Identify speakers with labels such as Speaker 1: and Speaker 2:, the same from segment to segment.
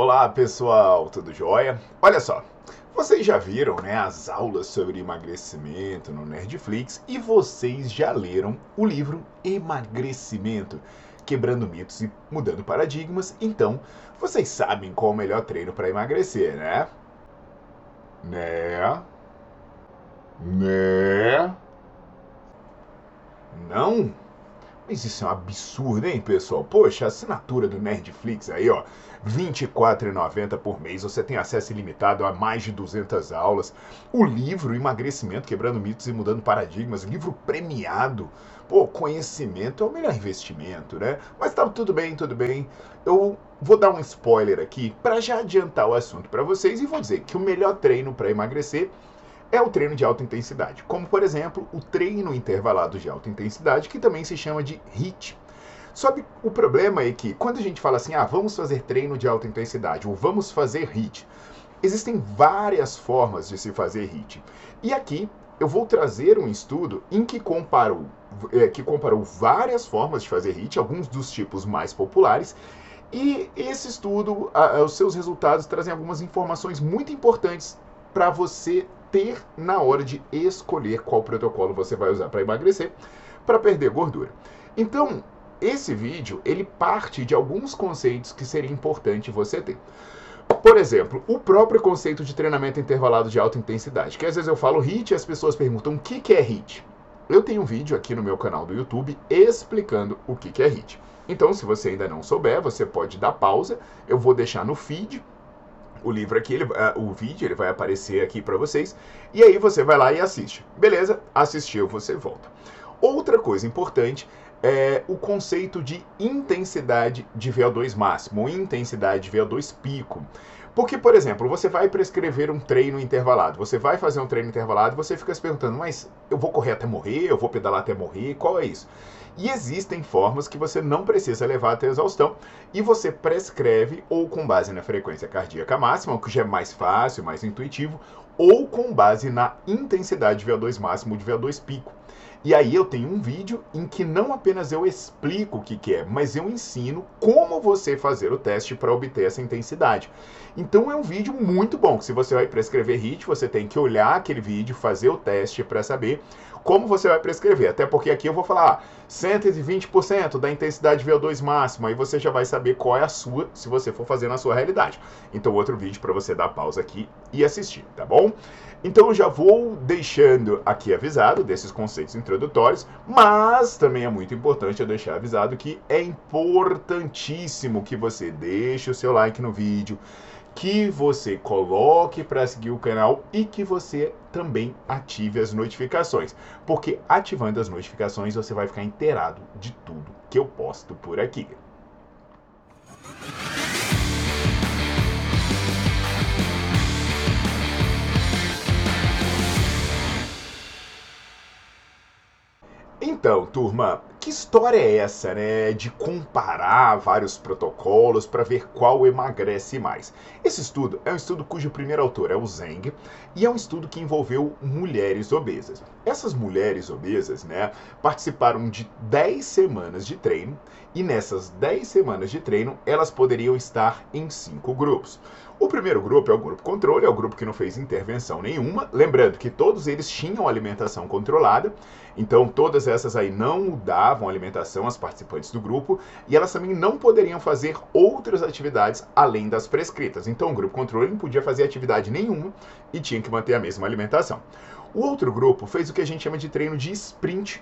Speaker 1: Olá pessoal, tudo jóia? Olha só, vocês já viram né, as aulas sobre emagrecimento no Nerdflix e vocês já leram o livro Emagrecimento, Quebrando Mitos e Mudando Paradigmas, então vocês sabem qual é o melhor treino para emagrecer, né? Né? Né? Não? Mas isso é um absurdo, hein, pessoal? Poxa, assinatura do Nerdflix aí, ó, R$ 24,90 por mês. Você tem acesso ilimitado a mais de 200 aulas. O livro Emagrecimento, Quebrando Mitos e Mudando Paradigmas, livro premiado. Pô, conhecimento é o melhor investimento, né? Mas tá tudo bem, tudo bem. Eu vou dar um spoiler aqui para já adiantar o assunto para vocês e vou dizer que o melhor treino para emagrecer é o treino de alta intensidade, como por exemplo o treino intervalado de alta intensidade, que também se chama de HIIT. Só que o problema é que quando a gente fala assim, ah, vamos fazer treino de alta intensidade ou vamos fazer HIIT, existem várias formas de se fazer HIIT. E aqui eu vou trazer um estudo em que comparou, é, que comparou várias formas de fazer HIIT, alguns dos tipos mais populares, e esse estudo, a, os seus resultados trazem algumas informações muito importantes para você ter na hora de escolher qual protocolo você vai usar para emagrecer, para perder gordura. Então, esse vídeo ele parte de alguns conceitos que seria importante você ter. Por exemplo, o próprio conceito de treinamento intervalado de alta intensidade, que às vezes eu falo HIIT e as pessoas perguntam o que, que é HIIT. Eu tenho um vídeo aqui no meu canal do YouTube explicando o que, que é HIIT. Então, se você ainda não souber, você pode dar pausa. Eu vou deixar no feed o livro aqui, ele, uh, o vídeo, ele vai aparecer aqui para vocês. E aí você vai lá e assiste. Beleza? Assistiu, você volta. Outra coisa importante é o conceito de intensidade de VO2 máximo, intensidade de VO2 pico. Porque, por exemplo, você vai prescrever um treino intervalado, você vai fazer um treino intervalado e você fica se perguntando, mas eu vou correr até morrer, eu vou pedalar até morrer, qual é isso? E existem formas que você não precisa levar até a exaustão e você prescreve ou com base na frequência cardíaca máxima, o que já é mais fácil, mais intuitivo, ou com base na intensidade de VO2 máximo de VO2 pico. E aí eu tenho um vídeo em que não apenas eu explico o que, que é, mas eu ensino como você fazer o teste para obter essa intensidade. Então é um vídeo muito bom, que se você vai prescrever HIIT, você tem que olhar aquele vídeo, fazer o teste para saber como você vai prescrever. Até porque aqui eu vou falar 120% da intensidade VO2 máxima, aí você já vai saber qual é a sua, se você for fazer na sua realidade. Então outro vídeo para você dar pausa aqui e assistir, tá bom? Então eu já vou deixando aqui avisado desses conceitos introdutórios, mas também é muito importante eu deixar avisado que é importantíssimo que você deixe o seu like no vídeo, que você coloque para seguir o canal e que você também ative as notificações, porque ativando as notificações você vai ficar inteirado de tudo que eu posto por aqui. Então, turma, que história é essa, né, de comparar vários protocolos para ver qual emagrece mais? Esse estudo é um estudo cujo primeiro autor é o Zeng e é um estudo que envolveu mulheres obesas. Essas mulheres obesas, né, participaram de 10 semanas de treino e nessas 10 semanas de treino elas poderiam estar em cinco grupos. O primeiro grupo é o grupo controle, é o grupo que não fez intervenção nenhuma. Lembrando que todos eles tinham alimentação controlada, então todas essas aí não davam alimentação às participantes do grupo e elas também não poderiam fazer outras atividades além das prescritas. Então o grupo controle não podia fazer atividade nenhuma e tinha que manter a mesma alimentação. O outro grupo fez o que a gente chama de treino de sprint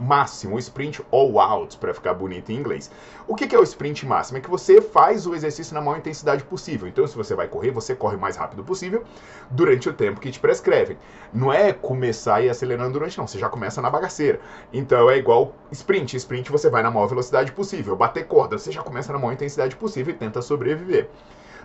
Speaker 1: máximo, sprint all out, para ficar bonito em inglês. O que, que é o sprint máximo? É que você faz o exercício na maior intensidade possível. Então, se você vai correr, você corre o mais rápido possível durante o tempo que te prescrevem. Não é começar e acelerando durante, não. Você já começa na bagaceira. Então, é igual sprint. Sprint você vai na maior velocidade possível. Bater corda, você já começa na maior intensidade possível e tenta sobreviver.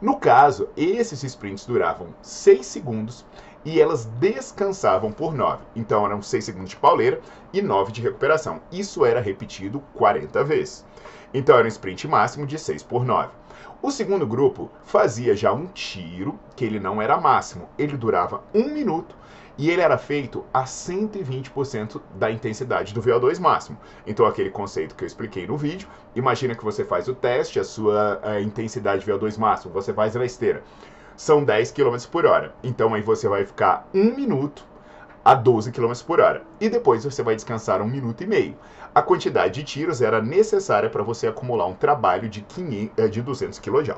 Speaker 1: No caso, esses sprints duravam 6 segundos e elas descansavam por 9. Então eram 6 segundos de pauleira e 9 de recuperação. Isso era repetido 40 vezes. Então era um sprint máximo de 6 por 9. O segundo grupo fazia já um tiro, que ele não era máximo, ele durava um minuto e ele era feito a 120% da intensidade do VO2 máximo. Então, aquele conceito que eu expliquei no vídeo, imagina que você faz o teste, a sua a intensidade VO2 máximo, você faz na esteira são 10 km por hora. Então aí você vai ficar um minuto a 12 km por hora. E depois você vai descansar um minuto e meio. A quantidade de tiros era necessária para você acumular um trabalho de, 500, eh, de 200 kJ.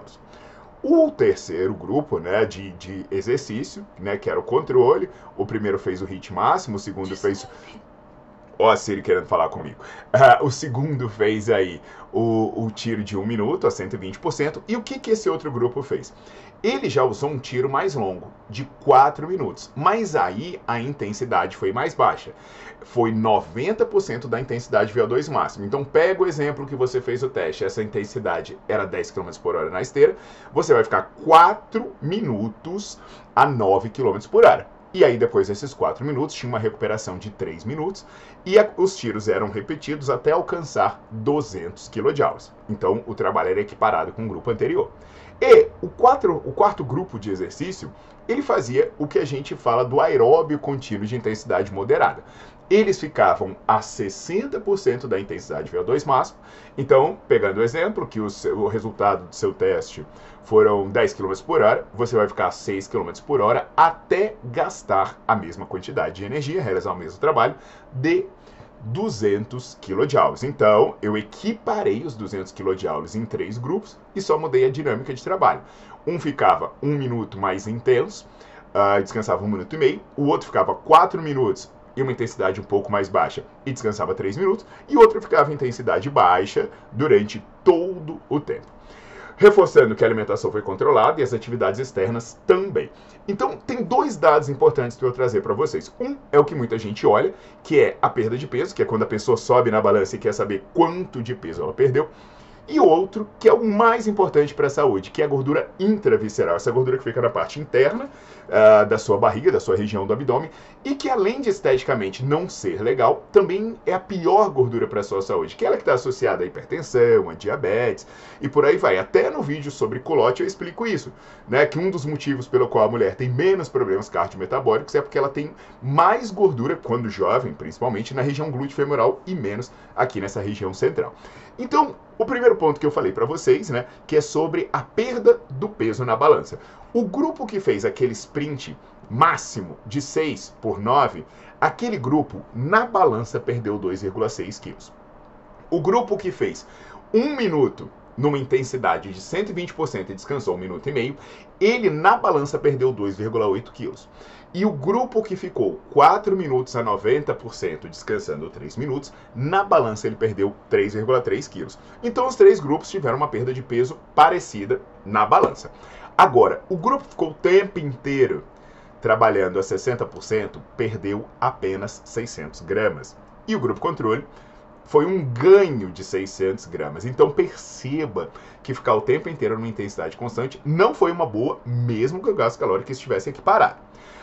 Speaker 1: O terceiro grupo né, de, de exercício, né, que era o controle, o primeiro fez o hit máximo, o segundo fez Ó, a Siri querendo falar comigo. Uh, o segundo fez aí o, o, tiro de um minuto a 120%. E o que, que esse outro grupo fez? Ele já usou um tiro mais longo, de 4 minutos. Mas aí a intensidade foi mais baixa. Foi 90% da intensidade VO2 máximo. Então pega o exemplo que você fez o teste. Essa intensidade era 10 km por hora na esteira. Você vai ficar 4 minutos a 9 km por hora. E aí, depois desses 4 minutos, tinha uma recuperação de 3 minutos e a, os tiros eram repetidos até alcançar 200 kJ. Então, o trabalho era equiparado com o grupo anterior. E o, quatro, o quarto grupo de exercício, ele fazia o que a gente fala do aeróbio contínuo de intensidade moderada. Eles ficavam a 60% da intensidade VO2 máximo. Então, pegando o exemplo, que o, seu, o resultado do seu teste foram 10 km por hora, você vai ficar a 6 km por hora até gastar a mesma quantidade de energia, realizar o mesmo trabalho, de 200 kJ. Então, eu equiparei os 200 kJ em três grupos e só mudei a dinâmica de trabalho. Um ficava um minuto mais intenso, uh, descansava um minuto e meio. O outro ficava quatro minutos e uma intensidade um pouco mais baixa e descansava três minutos. E o outro ficava em intensidade baixa durante todo o tempo reforçando que a alimentação foi controlada e as atividades externas também. Então, tem dois dados importantes que eu trazer para vocês. Um é o que muita gente olha, que é a perda de peso, que é quando a pessoa sobe na balança e quer saber quanto de peso ela perdeu. E outro, que é o mais importante para a saúde, que é a gordura intravisceral, essa gordura que fica na parte interna uh, da sua barriga, da sua região do abdômen, e que além de esteticamente não ser legal, também é a pior gordura para a sua saúde, que é ela que está associada à hipertensão, a diabetes e por aí vai. Até no vídeo sobre culote eu explico isso, né? Que um dos motivos pelo qual a mulher tem menos problemas cardiometabólicos é porque ela tem mais gordura, quando jovem, principalmente, na região glúteo femoral e menos aqui nessa região central. Então, o primeiro ponto que eu falei para vocês, né, que é sobre a perda do peso na balança. O grupo que fez aquele sprint máximo de 6 por 9, aquele grupo na balança perdeu 2,6 quilos. O grupo que fez um minuto numa intensidade de 120% e descansou um minuto e meio, ele na balança perdeu 2,8 quilos. E o grupo que ficou 4 minutos a 90% descansando 3 minutos, na balança ele perdeu 3,3 quilos. Então os três grupos tiveram uma perda de peso parecida na balança. Agora, o grupo ficou o tempo inteiro trabalhando a 60%, perdeu apenas 600 gramas. E o grupo controle foi um ganho de 600 gramas. Então perceba que ficar o tempo inteiro numa intensidade constante não foi uma boa, mesmo que o gasto calórico estivesse equiparado.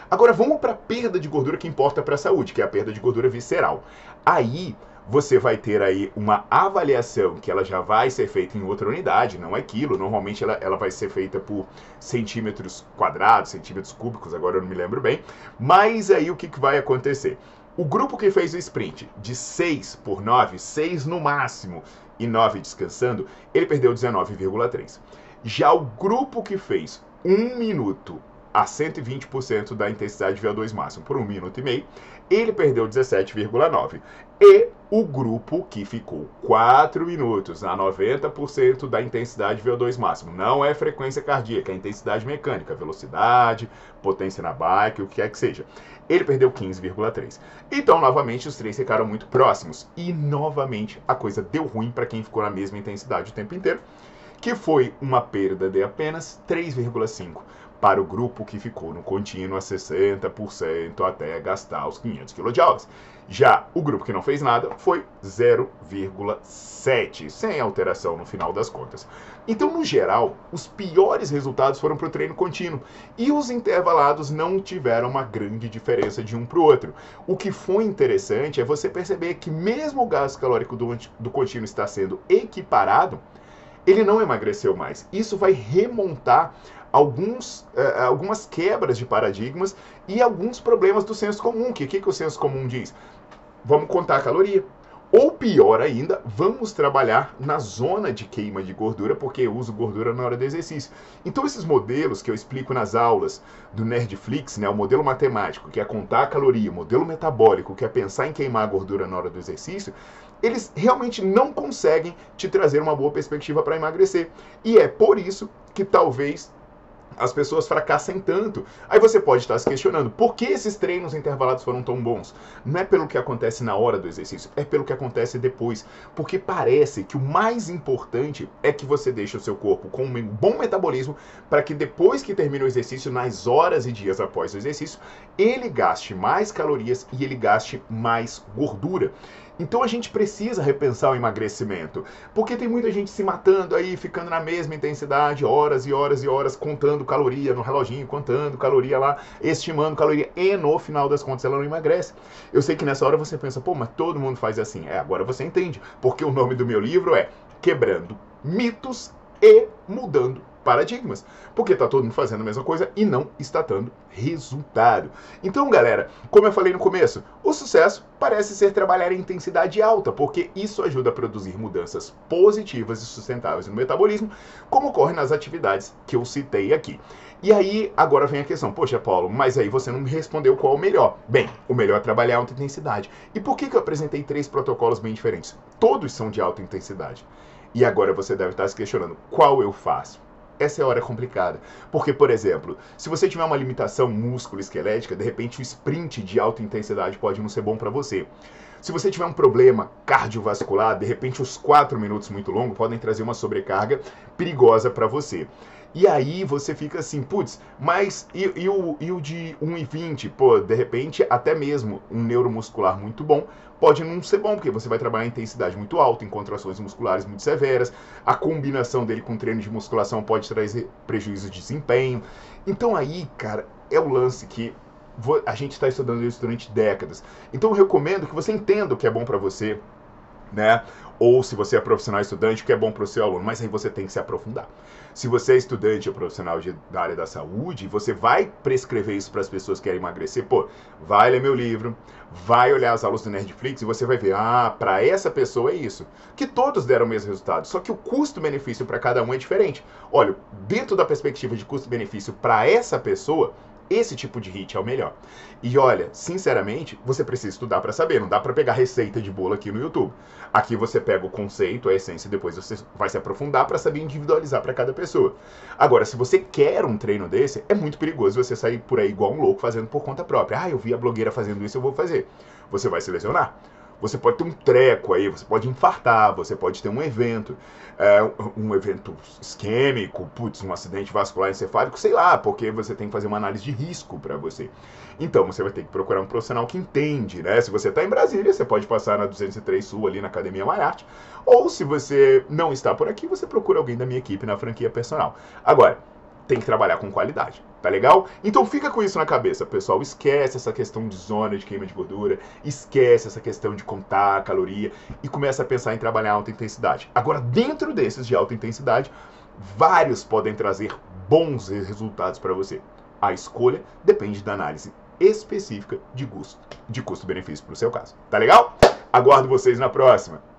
Speaker 1: Agora vamos para a perda de gordura que importa para a saúde, que é a perda de gordura visceral. Aí você vai ter aí uma avaliação que ela já vai ser feita em outra unidade, não é quilo. Normalmente ela, ela vai ser feita por centímetros quadrados, centímetros cúbicos, agora eu não me lembro bem. Mas aí o que, que vai acontecer? O grupo que fez o sprint de 6 por 9, 6 no máximo e 9 descansando, ele perdeu 19,3. Já o grupo que fez um minuto a 120% da intensidade VO2 máximo por um minuto e meio, ele perdeu 17,9%. E o grupo que ficou 4 minutos a 90% da intensidade VO2 máximo, não é frequência cardíaca, é intensidade mecânica, velocidade, potência na bike, o que quer que seja. Ele perdeu 15,3. Então, novamente, os três ficaram muito próximos. E, novamente, a coisa deu ruim para quem ficou na mesma intensidade o tempo inteiro, que foi uma perda de apenas 3,5 para o grupo que ficou no contínuo a 60% até gastar os 500 kJ. Já o grupo que não fez nada foi 0,7, sem alteração no final das contas. Então, no geral, os piores resultados foram para o treino contínuo e os intervalados não tiveram uma grande diferença de um para o outro. O que foi interessante é você perceber que, mesmo o gasto calórico do, do contínuo está sendo equiparado, ele não emagreceu mais. Isso vai remontar alguns, uh, algumas quebras de paradigmas e alguns problemas do senso comum. O que, que, que o senso comum diz? Vamos contar a caloria. Ou pior ainda, vamos trabalhar na zona de queima de gordura, porque eu uso gordura na hora do exercício. Então, esses modelos que eu explico nas aulas do Nerdflix, né, o modelo matemático, que é contar a caloria, o modelo metabólico, que é pensar em queimar a gordura na hora do exercício, eles realmente não conseguem te trazer uma boa perspectiva para emagrecer. E é por isso que talvez as pessoas fracassem tanto. Aí você pode estar se questionando, por que esses treinos intervalados foram tão bons? Não é pelo que acontece na hora do exercício, é pelo que acontece depois. Porque parece que o mais importante é que você deixe o seu corpo com um bom metabolismo para que depois que termina o exercício, nas horas e dias após o exercício, ele gaste mais calorias e ele gaste mais gordura. Então a gente precisa repensar o emagrecimento, porque tem muita gente se matando aí, ficando na mesma intensidade, horas e horas e horas, contando caloria no reloginho, contando caloria lá, estimando caloria, e no final das contas ela não emagrece. Eu sei que nessa hora você pensa, pô, mas todo mundo faz assim. É, agora você entende, porque o nome do meu livro é Quebrando Mitos e Mudando paradigmas, porque está todo mundo fazendo a mesma coisa e não está dando resultado. Então, galera, como eu falei no começo, o sucesso parece ser trabalhar em intensidade alta, porque isso ajuda a produzir mudanças positivas e sustentáveis no metabolismo, como ocorre nas atividades que eu citei aqui. E aí, agora vem a questão, poxa, Paulo, mas aí você não me respondeu qual é o melhor. Bem, o melhor é trabalhar alta intensidade. E por que, que eu apresentei três protocolos bem diferentes? Todos são de alta intensidade. E agora você deve estar se questionando, qual eu faço? Essa é a hora complicada. Porque, por exemplo, se você tiver uma limitação músculo-esquelética, de repente o sprint de alta intensidade pode não ser bom para você. Se você tiver um problema cardiovascular, de repente os 4 minutos muito longos podem trazer uma sobrecarga perigosa para você. E aí você fica assim, putz, mas e, e, o, e o de 1,20? Pô, de repente, até mesmo um neuromuscular muito bom pode não ser bom, porque você vai trabalhar em intensidade muito alta, em contrações musculares muito severas. A combinação dele com treino de musculação pode trazer prejuízo de desempenho. Então aí, cara, é o lance que a gente está estudando isso durante décadas. Então eu recomendo que você entenda o que é bom para você, né? Ou se você é profissional estudante, o que é bom para o seu aluno, mas aí você tem que se aprofundar. Se você é estudante ou profissional de, da área da saúde, você vai prescrever isso para as pessoas que querem emagrecer, pô, vai ler meu livro, vai olhar as aulas do Nerdflix e você vai ver, ah, para essa pessoa é isso. Que todos deram o mesmo resultado, só que o custo-benefício para cada um é diferente. Olha, dentro da perspectiva de custo-benefício para essa pessoa, esse tipo de hit é o melhor. E olha, sinceramente, você precisa estudar para saber, não dá para pegar receita de bolo aqui no YouTube. Aqui você pega o conceito, a essência e depois você vai se aprofundar para saber individualizar para cada pessoa. Agora, se você quer um treino desse, é muito perigoso você sair por aí igual um louco fazendo por conta própria. Ah, eu vi a blogueira fazendo isso, eu vou fazer. Você vai se lesionar você pode ter um treco aí, você pode infartar, você pode ter um evento, é, um evento isquêmico, putz, um acidente vascular encefálico, sei lá, porque você tem que fazer uma análise de risco para você. Então, você vai ter que procurar um profissional que entende, né? Se você está em Brasília, você pode passar na 203 Sul, ali na Academia Malharte, ou se você não está por aqui, você procura alguém da minha equipe na franquia personal. Agora, tem que trabalhar com qualidade, tá legal? Então fica com isso na cabeça, pessoal. Esquece essa questão de zona de queima de gordura, esquece essa questão de contar a caloria e começa a pensar em trabalhar alta intensidade. Agora, dentro desses de alta intensidade, vários podem trazer bons resultados para você. A escolha depende da análise específica de custo, de custo-benefício para o seu caso. Tá legal? Aguardo vocês na próxima.